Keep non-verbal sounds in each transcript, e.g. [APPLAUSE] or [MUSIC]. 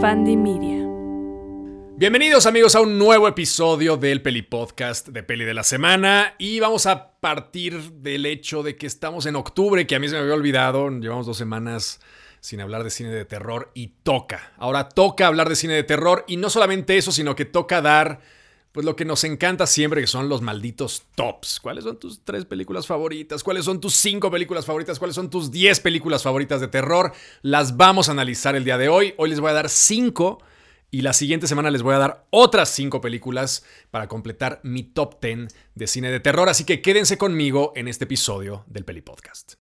Media. Bienvenidos amigos a un nuevo episodio del Peli Podcast de Peli de la Semana y vamos a partir del hecho de que estamos en octubre, que a mí se me había olvidado, llevamos dos semanas sin hablar de cine de terror y toca. Ahora toca hablar de cine de terror y no solamente eso, sino que toca dar pues lo que nos encanta siempre, que son los malditos tops. ¿Cuáles son tus tres películas favoritas? ¿Cuáles son tus cinco películas favoritas? ¿Cuáles son tus diez películas favoritas de terror? Las vamos a analizar el día de hoy. Hoy les voy a dar cinco y la siguiente semana les voy a dar otras cinco películas para completar mi top ten de cine de terror. Así que quédense conmigo en este episodio del Peli Podcast.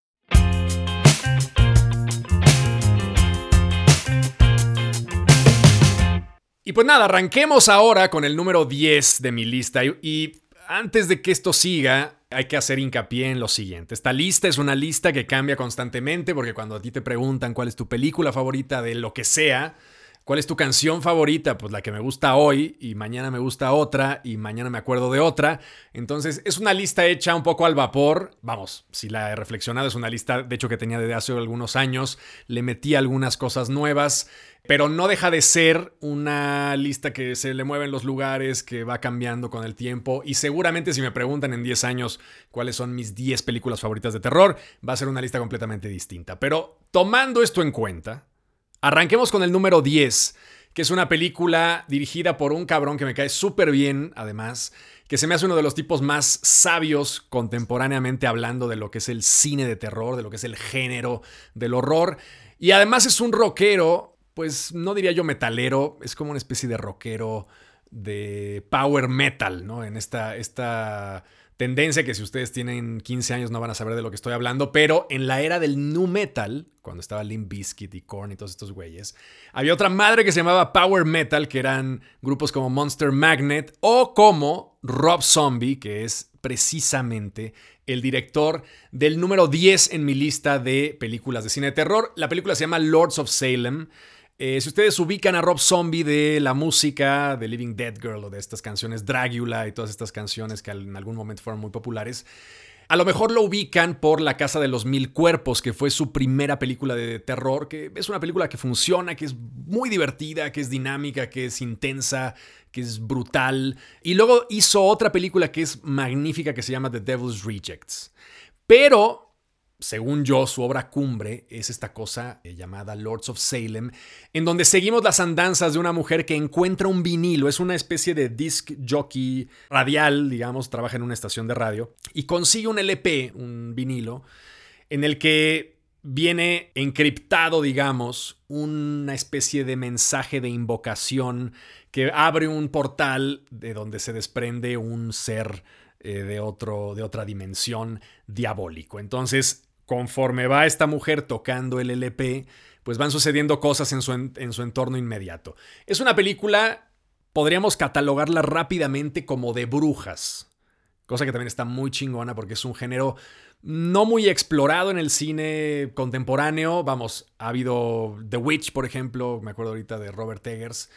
Y pues nada, arranquemos ahora con el número 10 de mi lista. Y, antes de que esto siga, hay que hacer hincapié en lo siguiente. Esta lista es una lista que cambia constantemente porque cuando a ti te preguntan cuál es tu película favorita de lo que sea, ¿Cuál es tu canción favorita? Pues la que me gusta hoy y mañana me gusta otra y mañana me acuerdo de otra. Entonces es una lista hecha un poco al vapor. Vamos, si la he reflexionado, es una lista de hecho que tenía desde hace algunos años. Le metí algunas cosas nuevas, pero no deja de ser una lista que se le mueven los lugares, que va cambiando con el tiempo. Y seguramente si me preguntan en 10 años cuáles son mis 10 películas favoritas de terror, va a ser una lista completamente distinta. Pero tomando esto en cuenta, Arranquemos con el número 10, que es una película dirigida por un cabrón que me cae súper bien, además, que se me hace uno de los tipos más sabios contemporáneamente hablando de lo que es el cine de terror, de lo que es el género del horror. Y además es un rockero, pues no diría yo metalero, es como una especie de rockero de power metal, ¿no? En esta, esta tendencia que si ustedes tienen 15 años no van a saber de lo que estoy hablando, pero en la era del nu metal, cuando estaba Limp Bizkit y Korn y todos estos güeyes, había otra madre que se llamaba Power Metal, que eran grupos como Monster Magnet o como Rob Zombie, que es precisamente el director del número 10 en mi lista de películas de cine de terror. La película se llama Lords of Salem. Eh, si ustedes ubican a Rob Zombie de la música de Living Dead Girl o de estas canciones Dragula y todas estas canciones que en algún momento fueron muy populares, a lo mejor lo ubican por La Casa de los Mil Cuerpos, que fue su primera película de terror, que es una película que funciona, que es muy divertida, que es dinámica, que es intensa, que es brutal. Y luego hizo otra película que es magnífica que se llama The Devil's Rejects. Pero según yo, su obra cumbre es esta cosa eh, llamada Lords of Salem, en donde seguimos las andanzas de una mujer que encuentra un vinilo, es una especie de disc jockey radial, digamos, trabaja en una estación de radio, y consigue un LP, un vinilo, en el que viene encriptado, digamos, una especie de mensaje de invocación que abre un portal de donde se desprende un ser eh, de, otro, de otra dimensión diabólico. Entonces, conforme va esta mujer tocando el LP, pues van sucediendo cosas en su, en su entorno inmediato. Es una película, podríamos catalogarla rápidamente como de brujas, cosa que también está muy chingona porque es un género no muy explorado en el cine contemporáneo. Vamos, ha habido The Witch, por ejemplo, me acuerdo ahorita de Robert Eggers,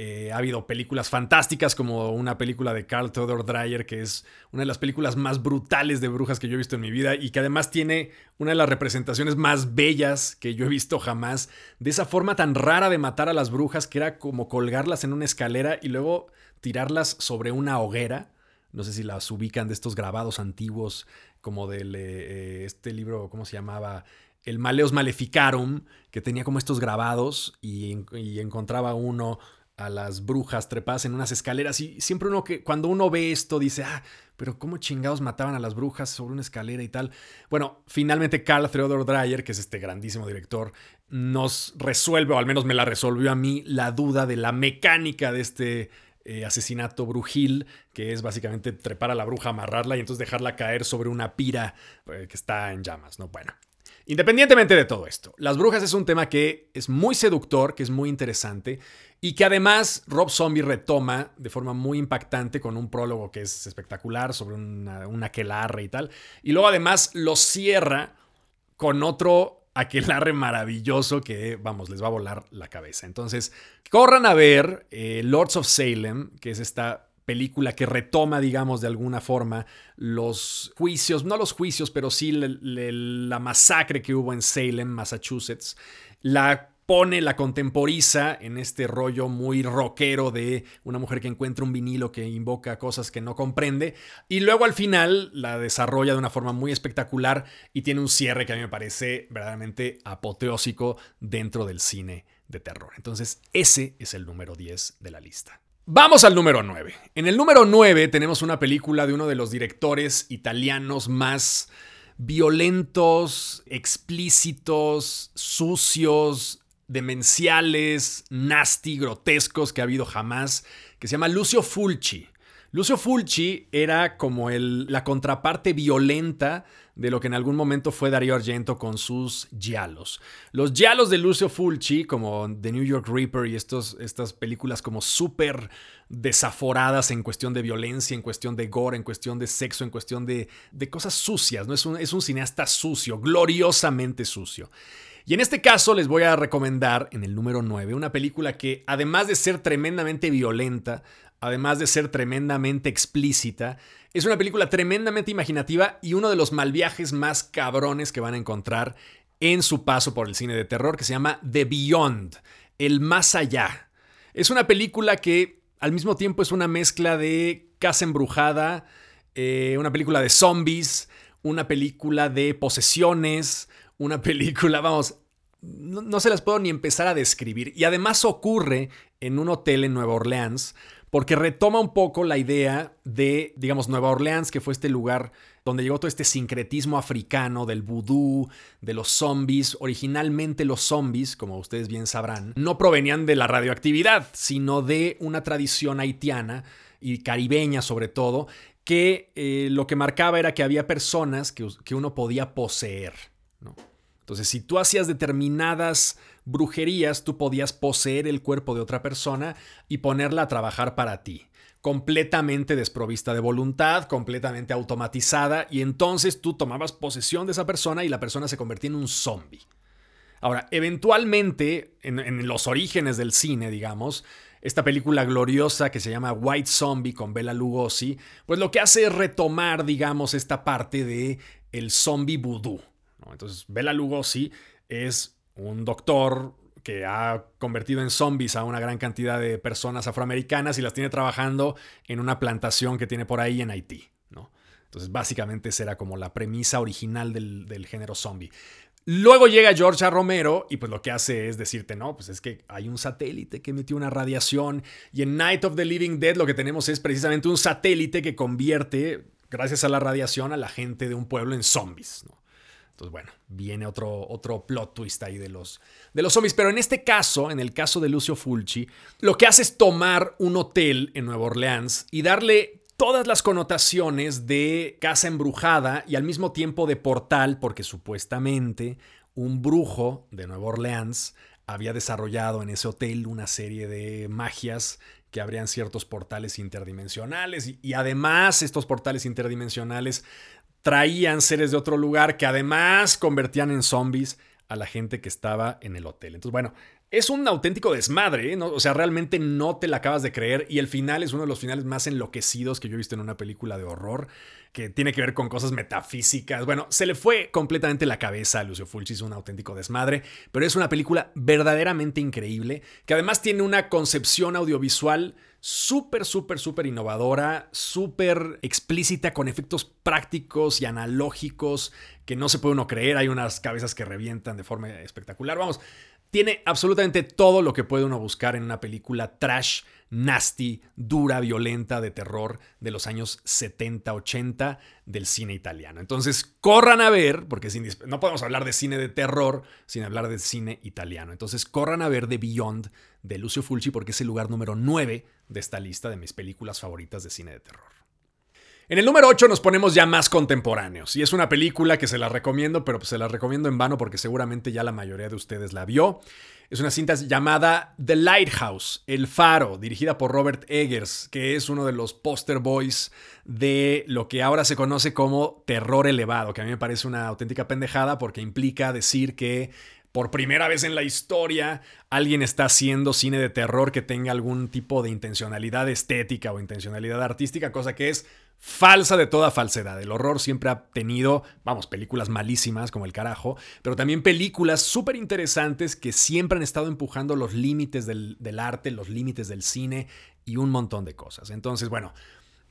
eh, ha habido películas fantásticas como una película de Carl Theodor Dreyer, que es una de las películas más brutales de brujas que yo he visto en mi vida y que además tiene una de las representaciones más bellas que yo he visto jamás, de esa forma tan rara de matar a las brujas que era como colgarlas en una escalera y luego tirarlas sobre una hoguera. No sé si las ubican de estos grabados antiguos, como del eh, eh, este libro, ¿cómo se llamaba? El Maleos Maleficarum, que tenía como estos grabados y, y encontraba uno a las brujas trepadas en unas escaleras y siempre uno que cuando uno ve esto dice, ah, pero cómo chingados mataban a las brujas sobre una escalera y tal. Bueno, finalmente Carl Theodor Dreyer, que es este grandísimo director, nos resuelve, o al menos me la resolvió a mí, la duda de la mecánica de este eh, asesinato brujil, que es básicamente trepar a la bruja, amarrarla y entonces dejarla caer sobre una pira eh, que está en llamas, ¿no? Bueno. Independientemente de todo esto, las brujas es un tema que es muy seductor, que es muy interesante y que además Rob Zombie retoma de forma muy impactante con un prólogo que es espectacular sobre una, aquelarre y tal. Y luego además lo cierra con otro aquelarre maravilloso que, vamos, les va a volar la cabeza. Entonces, corran a ver eh, Lords of Salem, que es esta película que retoma, digamos, de alguna forma los juicios, no los juicios, pero sí la masacre que hubo en Salem, Massachusetts, la pone, la contemporiza en este rollo muy rockero de una mujer que encuentra un vinilo que invoca cosas que no comprende y luego al final la desarrolla de una forma muy espectacular y tiene un cierre que a mí me parece verdaderamente apoteósico dentro del cine de terror. Entonces ese es el número 10 de la lista. Vamos al número 9. En el número 9 tenemos una película de uno de los directores italianos más violentos, explícitos, sucios, demenciales, nasty, grotescos que ha habido jamás, que se llama Lucio Fulci. Lucio Fulci era como el, la contraparte violenta de lo que en algún momento fue Darío Argento con sus giallos. Los giallos de Lucio Fulci, como The New York Reaper y estos, estas películas como súper desaforadas en cuestión de violencia, en cuestión de gore, en cuestión de sexo, en cuestión de, de cosas sucias, ¿no? Es un, es un cineasta sucio, gloriosamente sucio. Y en este caso les voy a recomendar en el número 9 una película que además de ser tremendamente violenta, además de ser tremendamente explícita, es una película tremendamente imaginativa y uno de los mal viajes más cabrones que van a encontrar en su paso por el cine de terror que se llama The Beyond, el más allá. Es una película que al mismo tiempo es una mezcla de casa embrujada, eh, una película de zombies, una película de posesiones, una [LAUGHS] película, vamos, no, se las puedo ni empezar a describir. Y además ocurre en un hotel en Nueva Orleans, porque retoma un poco la idea de, digamos, Nueva Orleans, que fue este lugar donde llegó todo este sincretismo africano del vudú, de los zombies. Originalmente los zombies, como ustedes bien sabrán, no provenían de la radioactividad, sino de una tradición haitiana y caribeña sobre todo, que eh, lo que marcaba era que había personas que, que uno podía poseer. Entonces, si tú hacías determinadas brujerías, tú podías poseer el cuerpo de otra persona y ponerla a trabajar para ti completamente desprovista de voluntad, completamente automatizada, y entonces tú tomabas posesión de esa persona y la persona se convertía en un zombie. Ahora, eventualmente, en, los orígenes del cine, digamos, esta película gloriosa que se llama White Zombie con Bela Lugosi, pues lo que hace es retomar, digamos, esta parte de el zombie voodoo. Entonces, Bela Lugosi es un doctor que ha convertido en zombies a una gran cantidad de personas afroamericanas y las tiene trabajando en una plantación que tiene por ahí en Haití. ¿no? Entonces, básicamente esa era como la premisa original del, género zombie. Luego llega George. Romero y pues lo que hace es decirte, no, pues es que hay un satélite que emitió una radiación y en Night of the Living Dead lo que tenemos es precisamente un satélite que convierte, gracias a la radiación, a la gente de un pueblo en zombies. ¿no? Entonces, bueno, viene otro, otro plot twist ahí de los, de los zombies. Pero en este caso, en el caso de Lucio Fulci, lo que hace es tomar un hotel en Nueva Orleans y darle todas las connotaciones de casa embrujada y al mismo tiempo de portal, porque supuestamente un brujo de Nueva Orleans había desarrollado en ese hotel una serie de magias que abrían ciertos portales interdimensionales y, además estos portales interdimensionales traían seres de otro lugar que además convertían en zombies a la gente que estaba en el hotel. Entonces, bueno, es un auténtico desmadre, ¿eh? ¿no? O sea, realmente no te la acabas de creer y el final es uno de los finales más enloquecidos que yo he visto en una película de horror, que tiene que ver con cosas metafísicas. Bueno, se le fue completamente la cabeza a Lucio Fulci, es un auténtico desmadre, pero es una película verdaderamente increíble, que además tiene una concepción audiovisual súper, súper, súper innovadora, súper explícita, con efectos prácticos y analógicos que no se puede uno creer. Hay unas cabezas que revientan de forma espectacular. Vamos, tiene absolutamente todo lo que puede uno buscar en una película trash, nasty, dura, violenta, de terror de los años 70-80 del cine italiano. Entonces, corran a ver, porque no podemos hablar de cine de terror sin hablar de cine italiano. Entonces, corran a ver The Beyond de Lucio Fulci porque es el lugar número 9 de esta lista de mis películas favoritas de cine de terror. En el número 8 nos ponemos ya más contemporáneos y es una película que se la recomiendo, pero se la recomiendo en vano porque seguramente ya la mayoría de ustedes la vio. Es una cinta llamada The Lighthouse, El Faro, dirigida por Robert Eggers, que es uno de los poster boys de lo que ahora se conoce como terror elevado, que a mí me parece una auténtica pendejada porque implica decir que por primera vez en la historia alguien está haciendo cine de terror que tenga algún tipo de intencionalidad estética o intencionalidad artística, cosa que es falsa de toda falsedad. El horror siempre ha tenido, vamos, películas malísimas como el carajo, pero también películas súper interesantes que siempre han estado empujando los límites del, del arte, los límites del cine y un montón de cosas. Entonces, bueno,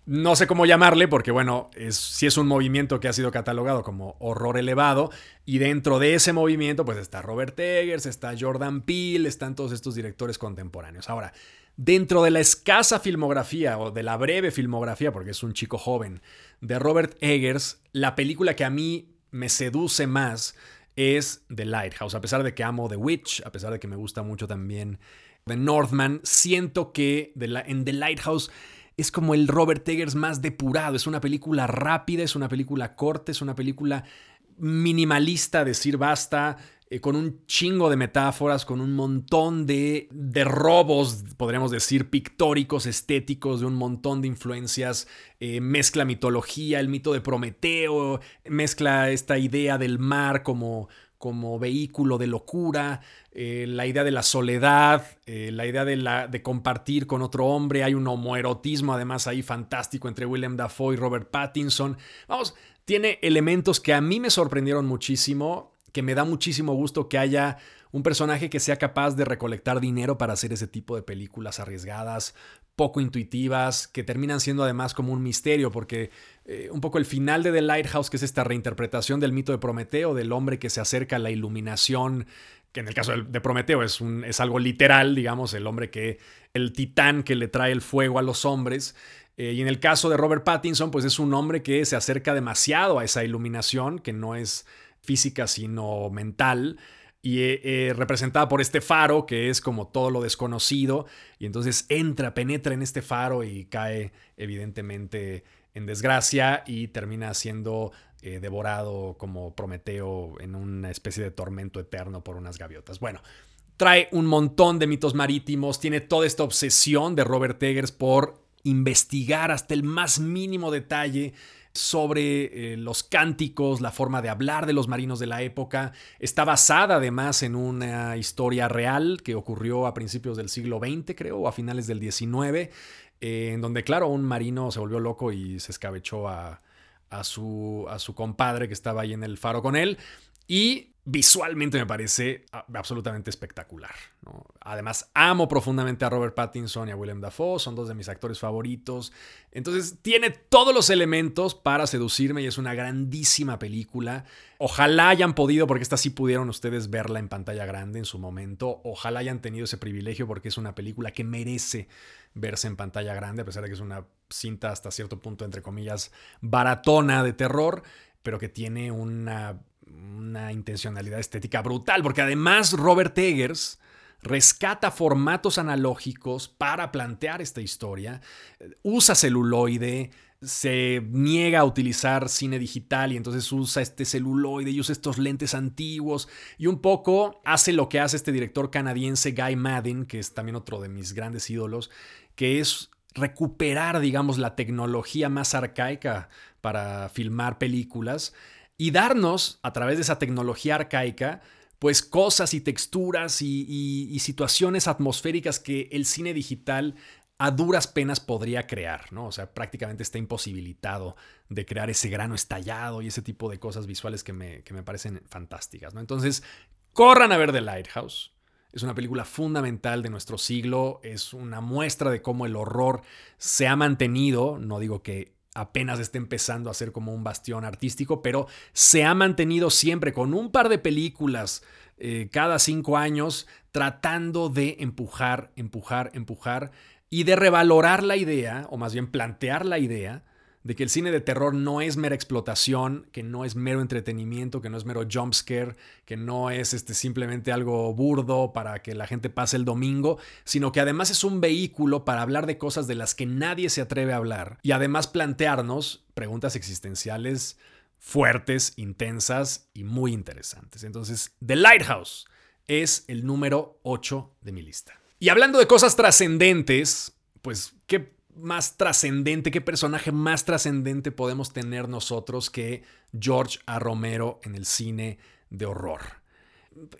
no sé cómo llamarle porque, bueno, es, sí es un movimiento que ha sido catalogado como horror elevado y dentro de ese movimiento pues está Robert Eggers, está Jordan Peele, están todos estos directores contemporáneos. Ahora, dentro de la escasa filmografía o de la breve filmografía, porque es un chico joven, de Robert Eggers, la película que a mí me seduce más es The Lighthouse. A pesar de que amo The Witch, a pesar de que me gusta mucho también The Northman, siento que en The Lighthouse es como el Robert Eggers más depurado. Es una película rápida, es una película corta, es una película minimalista, decir basta, eh, con un chingo de metáforas, con un montón de, de, robos, podríamos decir, pictóricos, estéticos, de un montón de influencias. Eh, mezcla mitología, el mito de Prometeo, mezcla esta idea del mar como, como vehículo de locura, eh, la idea de la soledad, la idea de, la, de, compartir con otro hombre. Hay un homoerotismo además ahí fantástico entre William Dafoe y Robert Pattinson. Vamos, tiene elementos que a mí me sorprendieron muchísimo que me da muchísimo gusto que haya un personaje que sea capaz de recolectar dinero para hacer ese tipo de películas arriesgadas, poco intuitivas, que terminan siendo además como un misterio, porque eh, un poco el final de The Lighthouse, que es esta reinterpretación del mito de Prometeo, del hombre que se acerca a la iluminación, que en el caso de Prometeo es, un, es algo literal, digamos, el hombre que, el titán que le trae el fuego a los hombres. Eh, y en el caso de Robert Pattinson, pues es un hombre que se acerca demasiado a esa iluminación, que no es física, sino mental. Y eh, representada por este faro, que es como todo lo desconocido. Y entonces entra, penetra en este faro y cae evidentemente en desgracia y termina siendo eh, devorado como Prometeo en una especie de tormento eterno por unas gaviotas. Bueno, trae un montón de mitos marítimos, tiene toda esta obsesión de Robert Eggers por investigar hasta el más mínimo detalle sobre eh, los cánticos, la forma de hablar de los marinos de la época. Está basada además en una historia real que ocurrió a principios del siglo XX, creo, o a finales del XIX, eh, en donde, claro, un marino se volvió loco y se escabechó a, su, a su compadre que estaba ahí en el faro con él. Y visualmente me parece absolutamente espectacular. Además, amo profundamente a Robert Pattinson y a William Dafoe, son dos de mis actores favoritos. Entonces, tiene todos los elementos para seducirme y es una grandísima película. Ojalá hayan podido, porque esta sí pudieron ustedes verla en pantalla grande en su momento. Ojalá hayan tenido ese privilegio porque es una película que merece verse en pantalla grande, a pesar de que es una cinta hasta cierto punto, entre comillas, baratona de terror, pero que tiene una una intencionalidad estética brutal, porque además Robert Eggers rescata formatos analógicos para plantear esta historia, usa celuloide, se niega a utilizar cine digital y entonces usa este celuloide y usa estos lentes antiguos y un poco hace lo que hace este director canadiense Guy Madden, que es también otro de mis grandes ídolos, que es recuperar, digamos, la tecnología más arcaica para filmar películas y darnos, a través de esa tecnología arcaica, pues cosas y texturas y, situaciones atmosféricas que el cine digital a duras penas podría crear, ¿no? O sea, prácticamente está imposibilitado de crear ese grano estallado y ese tipo de cosas visuales que me, que me parecen fantásticas, ¿no? Entonces, corran a ver The Lighthouse. Es una película fundamental de nuestro siglo, es una muestra de cómo el horror se ha mantenido, no digo que apenas está empezando a ser como un bastión artístico, pero se ha mantenido siempre con un par de películas eh, cada cinco años tratando de empujar, empujar, empujar y de revalorar la idea, o más bien plantear la idea, de que el cine de terror no es mera explotación, que no es mero entretenimiento, que no es mero jumpscare, que no es este, simplemente algo burdo para que la gente pase el domingo, sino que además es un vehículo para hablar de cosas de las que nadie se atreve a hablar y además plantearnos preguntas existenciales fuertes, intensas y muy interesantes. Entonces, The Lighthouse es el número 8 de mi lista. Y hablando de cosas trascendentes, pues, ¿qué más trascendente, qué personaje más trascendente podemos tener nosotros que George A. Romero en el cine de horror.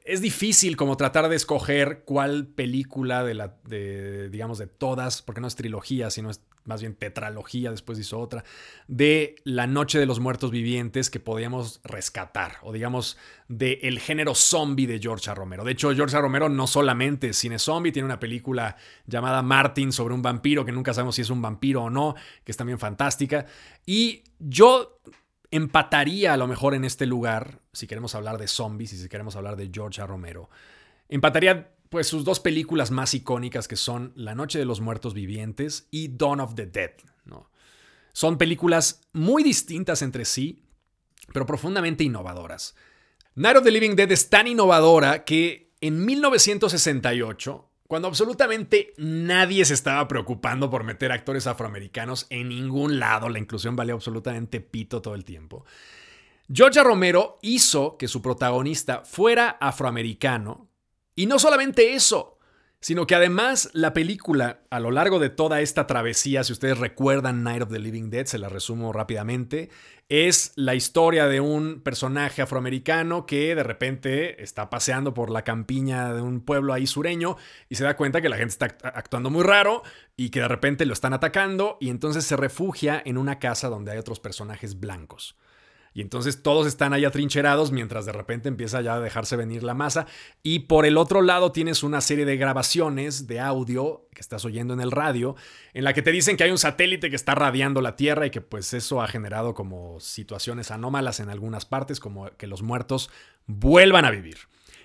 Es difícil como tratar de escoger cuál película de la, de, digamos, de todas, porque no es trilogía, sino es más bien tetralogía, después hizo otra, de La Noche de los Muertos Vivientes que podíamos rescatar, o digamos, del el género zombie de George Romero. De hecho, George Romero no solamente es cine zombie, tiene una película llamada Martin sobre un vampiro, que nunca sabemos si es un vampiro o no, que es también fantástica. Y yo empataría a lo mejor en este lugar, si queremos hablar de zombies y si queremos hablar de George Romero, empataría pues sus dos películas más icónicas que son La Noche de los Muertos Vivientes y Dawn of the Dead. Son películas muy distintas entre sí, pero profundamente innovadoras. Night of the Living Dead es tan innovadora que en 1968 cuando absolutamente nadie se estaba preocupando por meter actores afroamericanos en ningún lado, la inclusión valía absolutamente pito todo el tiempo. Georgia Romero hizo que su protagonista fuera afroamericano, y no solamente eso, sino que además la película, a lo largo de toda esta travesía, si ustedes recuerdan Night of the Living Dead, se la resumo rápidamente, es la historia de un personaje afroamericano que de repente está paseando por la campiña de un pueblo ahí sureño y se da cuenta que la gente está actuando muy raro y que de repente lo están atacando y entonces se refugia en una casa donde hay otros personajes blancos. Y entonces todos están ahí atrincherados mientras de repente empieza ya a dejarse venir la masa. Y por el otro lado tienes una serie de grabaciones de audio que estás oyendo en el radio, en la que te dicen que hay un satélite que está radiando la Tierra y que pues eso ha generado como situaciones anómalas en algunas partes, como que los muertos vuelvan a vivir.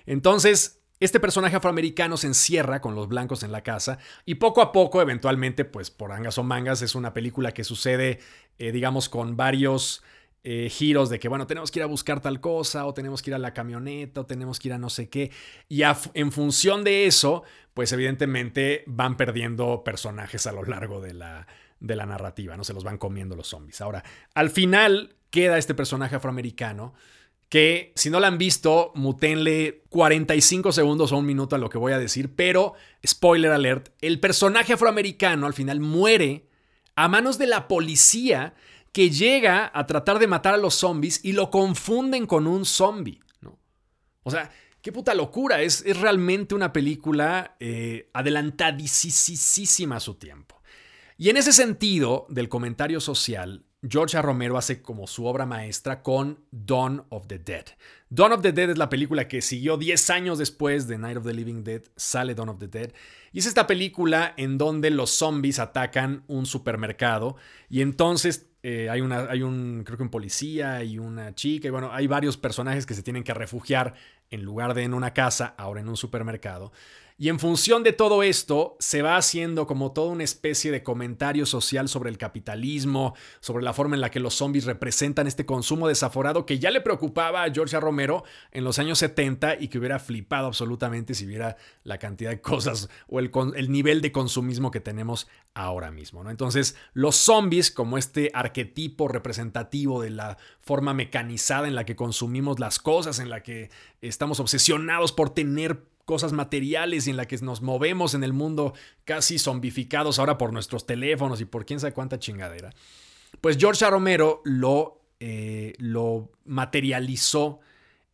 Entonces, este personaje afroamericano se encierra con los blancos en la casa y poco a poco, eventualmente, pues por angas o mangas, es una película que sucede, eh, digamos, con varios eh, giros de que, bueno, tenemos que ir a buscar tal cosa, o tenemos que ir a la camioneta, o tenemos que ir a no sé qué. Y en función de eso, pues evidentemente van perdiendo personajes a lo largo de la, de la narrativa, ¿no? Se los van comiendo los zombies. Ahora, al final queda este personaje afroamericano que si no la han visto, mutenle 45 segundos o un minuto a lo que voy a decir, pero, spoiler alert, el personaje afroamericano al final muere a manos de la policía que llega a tratar de matar a los zombies y lo confunden con un zombie. ¿no? O sea, qué puta locura. Es, es realmente una película eh, adelantadísima a su tiempo. Y en ese sentido, del comentario social, George Romero hace como su obra maestra con Dawn of the Dead. Dawn of the Dead es la película que siguió 10 años después de Night of the Living Dead, sale Dawn of the Dead. Y es esta película en donde los zombies atacan un supermercado y entonces eh, hay, una, hay un, creo que un policía y una chica, y bueno, hay varios personajes que se tienen que refugiar en lugar de en una casa, ahora en un supermercado. Y en función de todo esto, se va haciendo como toda una especie de comentario social sobre el capitalismo, sobre la forma en la que los zombies representan este consumo desaforado que ya le preocupaba a George Romero en los años 70 y que hubiera flipado absolutamente si viera la cantidad de cosas o el, el nivel de consumismo que tenemos ahora mismo. ¿no? Entonces, los zombies, como este arquetipo representativo de la forma mecanizada en la que consumimos las cosas, en la que estamos obsesionados por tener cosas materiales en la que nos movemos en el mundo casi zombificados ahora por nuestros teléfonos y por quién sabe cuánta chingadera. Pues George Romero lo, eh, lo materializó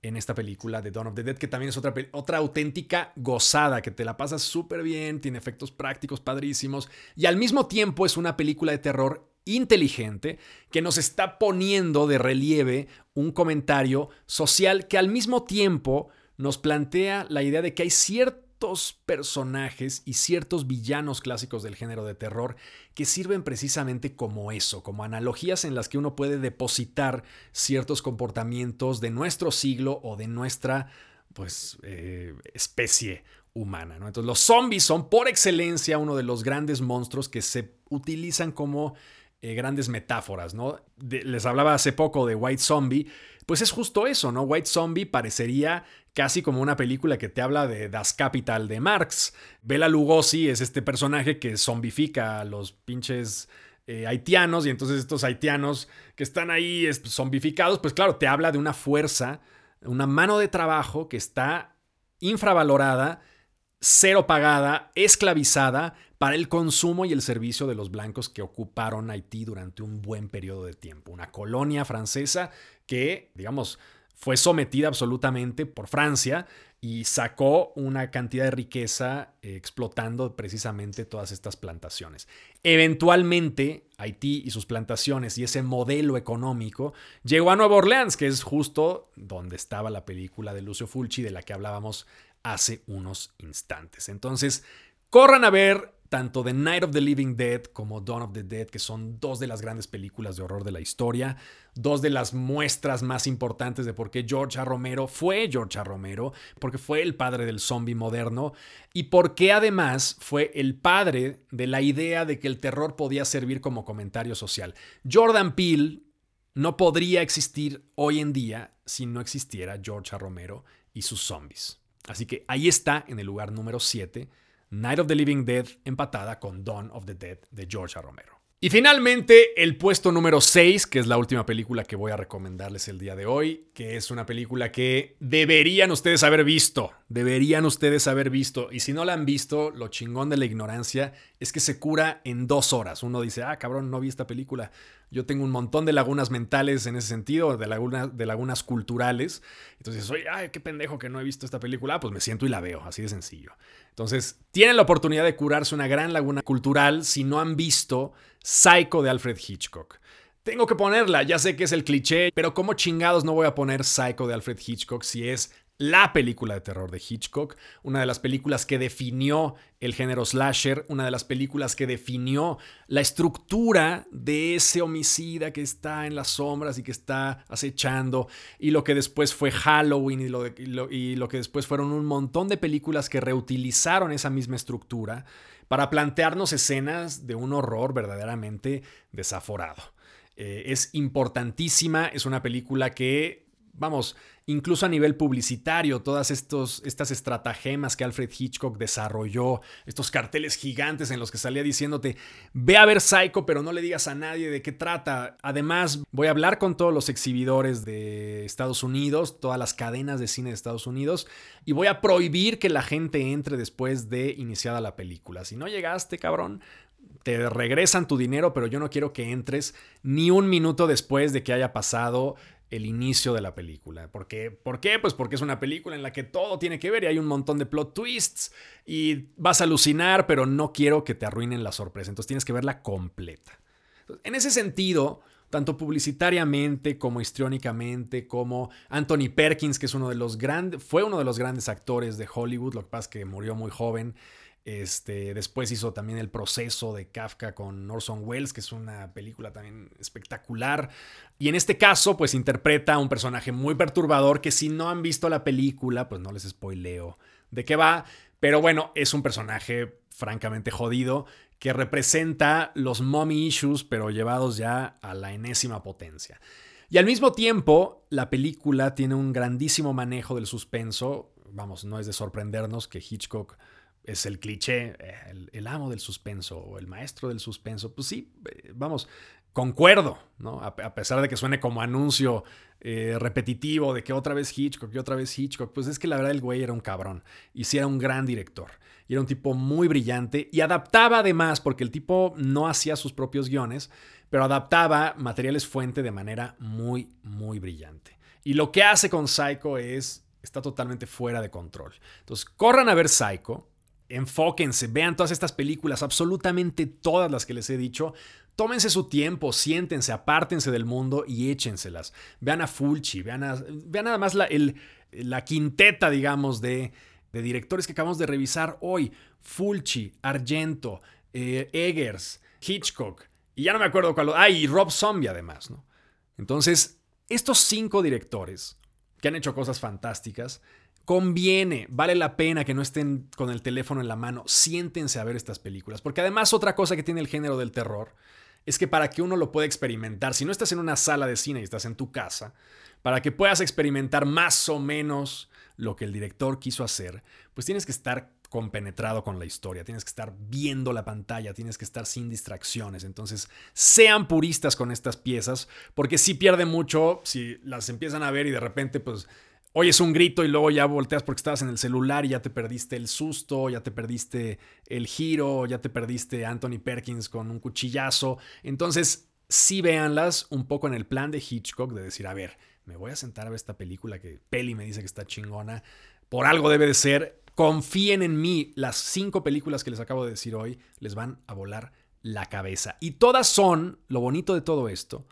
en esta película de Dawn of the Dead, que también es otra, otra auténtica gozada, que te la pasas súper bien, tiene efectos prácticos padrísimos, y al mismo tiempo es una película de terror inteligente que nos está poniendo de relieve un comentario social que al mismo tiempo nos plantea la idea de que hay ciertos personajes y ciertos villanos clásicos del género de terror que sirven precisamente como eso, como analogías en las que uno puede depositar ciertos comportamientos de nuestro siglo o de nuestra pues, eh, especie humana. Entonces los zombies son por excelencia uno de los grandes monstruos que se utilizan como eh, grandes metáforas, ¿no? les hablaba hace poco de White Zombie, pues es justo eso, ¿no? White Zombie parecería casi como una película que te habla de Das Capital de Marx. Bela Lugosi es este personaje que zombifica a los pinches eh, haitianos y entonces estos haitianos que están ahí zombificados, pues claro, te habla de una fuerza, una mano de trabajo que está infravalorada, cero pagada, esclavizada, para el consumo y el servicio de los blancos que ocuparon Haití durante un buen periodo de tiempo. Una colonia francesa que, digamos, fue sometida absolutamente por Francia y sacó una cantidad de riqueza eh, explotando precisamente todas estas plantaciones. Eventualmente, Haití y sus plantaciones y ese modelo económico llegó a Nueva Orleans, que es justo donde estaba la película de Lucio Fulci de la que hablábamos hace unos instantes. Entonces, corran a ver tanto The Night of the Living Dead como Dawn of the Dead, que son dos de las grandes películas de horror de la historia, dos de las muestras más importantes de por qué George. Romero fue George. Romero, porque fue el padre del zombie moderno y porque además fue el padre de la idea de que el terror podía servir como comentario social. Jordan Peele no podría existir hoy en día si no existiera George A. Romero y sus zombies. Así que ahí está en el lugar número 7 Night of the Living Dead empatada con Dawn of the Dead de George Romero. Y finalmente, el puesto número 6, que es la última película que voy a recomendarles el día de hoy, que es una película que deberían ustedes haber visto, deberían ustedes haber visto, y si no la han visto, lo chingón de la ignorancia es que se cura en dos horas. Uno dice, ah, cabrón, no vi esta película. Yo tengo un montón de lagunas mentales en ese sentido, de, lagunas, de lagunas culturales. Entonces, soy, ay, qué pendejo que no he visto esta película. Ah, pues me siento y la veo, así de sencillo. Entonces, tienen la oportunidad de curarse una gran laguna cultural si no han visto Psycho de Alfred Hitchcock. Tengo que ponerla, ya sé que es el cliché, pero ¿cómo chingados no voy a poner Psycho de Alfred Hitchcock si es la película de terror de Hitchcock, una de las películas que definió el género slasher, una de las películas que definió la estructura de ese homicida que está en las sombras y que está acechando, y lo que después fue Halloween y lo, y lo, que después fueron un montón de películas que reutilizaron esa misma estructura para plantearnos escenas de un horror verdaderamente desaforado. Eh, es importantísima, es una película que, vamos, incluso a nivel publicitario, todas estos, estas estratagemas que Alfred Hitchcock desarrolló, estos carteles gigantes en los que salía diciéndote, ve a ver Psycho, pero no le digas a nadie de qué trata. Además, voy a hablar con todos los exhibidores de Estados Unidos, todas las cadenas de cine de Estados Unidos, y voy a prohibir que la gente entre después de iniciada la película. Si no llegaste, cabrón, te regresan tu dinero, pero yo no quiero que entres ni un minuto después de que haya pasado el inicio de la película. ¿Por qué? ¿Por qué? Pues porque es una película en la que todo tiene que ver y hay un montón de plot twists y vas a alucinar, pero no quiero que te arruinen la sorpresa. Entonces tienes que verla completa. En ese sentido, tanto publicitariamente como histriónicamente, como Anthony Perkins, que es uno de los grandes, fue uno de los grandes actores de Hollywood, lo que pasa es que murió muy joven. Este, después hizo también El proceso de Kafka con Orson Welles, que es una película también espectacular. Y en este caso, pues interpreta a un personaje muy perturbador que si no han visto la película, pues no les spoileo de qué va. Pero bueno, es un personaje francamente jodido que representa los mommy issues, pero llevados ya a la enésima potencia. Y al mismo tiempo, la película tiene un grandísimo manejo del suspenso. Vamos, no es de sorprendernos que Hitchcock es el cliché, eh, el, amo del suspenso o el maestro del suspenso. Pues sí, eh, vamos, concuerdo, ¿no? A, pesar de que suene como anuncio eh, repetitivo de que otra vez Hitchcock y otra vez Hitchcock, pues es que la verdad el güey era un cabrón y sí era un gran director. Y era un tipo muy brillante y adaptaba además, porque el tipo no hacía sus propios guiones, pero adaptaba materiales fuente de manera muy, muy brillante. Y lo que hace con Psycho es, está totalmente fuera de control. Entonces, corran a ver Psycho, enfóquense, vean todas estas películas, absolutamente todas las que les he dicho. Tómense su tiempo, siéntense, apártense del mundo y échenselas. Vean a Fulci, vean, vean nada más la, la quinteta, digamos, de, de, directores que acabamos de revisar hoy. Fulci, Argento, eh, Eggers, Hitchcock, y ya no me acuerdo cuál. Ah, y Rob Zombie además, ¿no? Entonces, estos cinco directores que han hecho cosas fantásticas, Conviene, vale la pena que no estén con el teléfono en la mano, siéntense a ver estas películas, porque además otra cosa que tiene el género del terror es que para que uno lo pueda experimentar, si no estás en una sala de cine y estás en tu casa, para que puedas experimentar más o menos lo que el director quiso hacer, pues tienes que estar compenetrado con la historia, tienes que estar viendo la pantalla, tienes que estar sin distracciones. Entonces, sean puristas con estas piezas, porque si pierde mucho si las empiezan a ver y de repente, pues oyes un grito y luego ya volteas porque estabas en el celular y ya te perdiste el susto, ya te perdiste el giro, ya te perdiste Anthony Perkins con un cuchillazo. Entonces, sí véanlas un poco en el plan de Hitchcock de decir, a ver, me voy a sentar a ver esta película que Peli me dice que está chingona, por algo debe de ser. Confíen en mí, las cinco películas que les acabo de decir hoy les van a volar la cabeza. Y todas son, lo bonito de todo esto,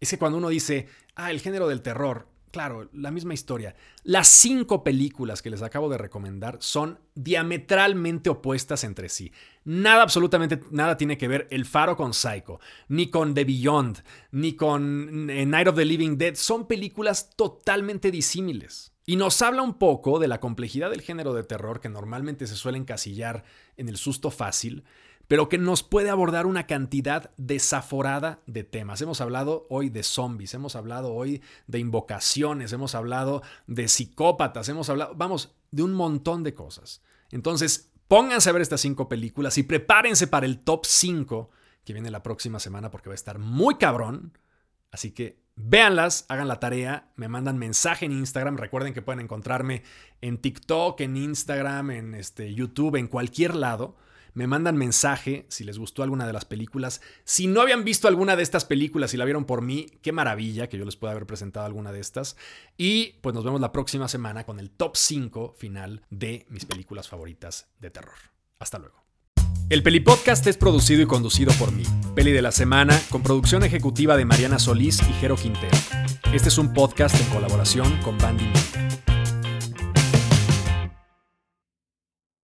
es que cuando uno dice, ah, el género del terror, claro, la misma historia. Las cinco películas que les acabo de recomendar son diametralmente opuestas entre sí. Nada, absolutamente nada tiene que ver El Faro con Psycho, ni con The Beyond, ni con eh, Night of the Living Dead. Son películas totalmente disímiles. Y nos habla un poco de la complejidad del género de terror que normalmente se suele encasillar en el susto fácil pero que nos puede abordar una cantidad desaforada de temas. Hemos hablado hoy de zombies, hemos hablado hoy de invocaciones, hemos hablado de psicópatas, hemos hablado, vamos, de un montón de cosas. Entonces, pónganse a ver estas cinco películas y prepárense para el top 5 que viene la próxima semana porque va a estar muy cabrón. Así que véanlas, hagan la tarea, me mandan mensaje en Instagram. Recuerden que pueden encontrarme en TikTok, en Instagram, en este, YouTube, en cualquier lado me mandan mensaje si les gustó alguna de las películas. Si no habían visto alguna de estas películas y la vieron por mí, qué maravilla que yo les pueda haber presentado alguna de estas. Y pues nos vemos la próxima semana con el top 5 final de mis películas favoritas de terror. Hasta luego. El Peli Podcast es producido y conducido por mí, Peli de la Semana, con producción ejecutiva de Mariana Solís y Jero Quintero. Este es un podcast en colaboración con Bandy Media.